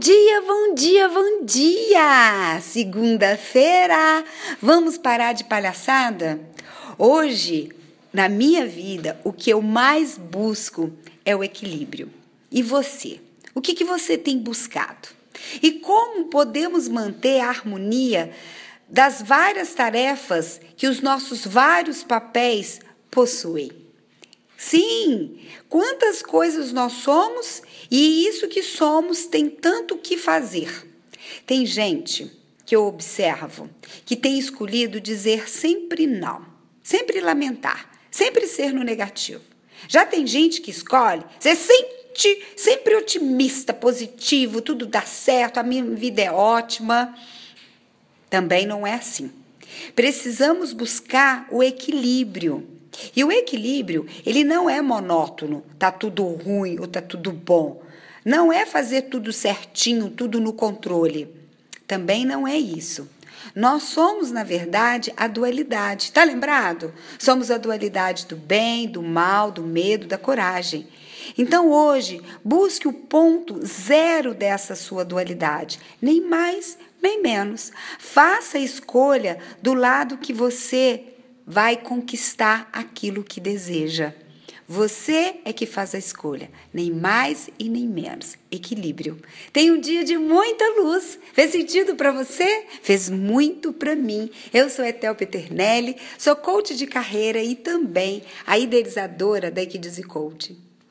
dia, bom dia, bom dia! Segunda-feira, vamos parar de palhaçada? Hoje, na minha vida, o que eu mais busco é o equilíbrio. E você? O que, que você tem buscado? E como podemos manter a harmonia das várias tarefas que os nossos vários papéis possuem? Sim, quantas coisas nós somos e isso que somos tem tanto que fazer. Tem gente que eu observo que tem escolhido dizer sempre não, sempre lamentar, sempre ser no negativo. Já tem gente que escolhe ser sempre, sempre otimista, positivo, tudo dá certo, a minha vida é ótima. Também não é assim. Precisamos buscar o equilíbrio e o equilíbrio, ele não é monótono, tá tudo ruim ou tá tudo bom. Não é fazer tudo certinho, tudo no controle. Também não é isso. Nós somos, na verdade, a dualidade. Tá lembrado? Somos a dualidade do bem, do mal, do medo, da coragem. Então hoje, busque o ponto zero dessa sua dualidade, nem mais, nem menos. Faça a escolha do lado que você vai conquistar aquilo que deseja. Você é que faz a escolha, nem mais e nem menos. Equilíbrio. Tem um dia de muita luz. Fez sentido para você? Fez muito para mim. Eu sou Etel Peternelli, sou coach de carreira e também a idealizadora da Equidize Coach.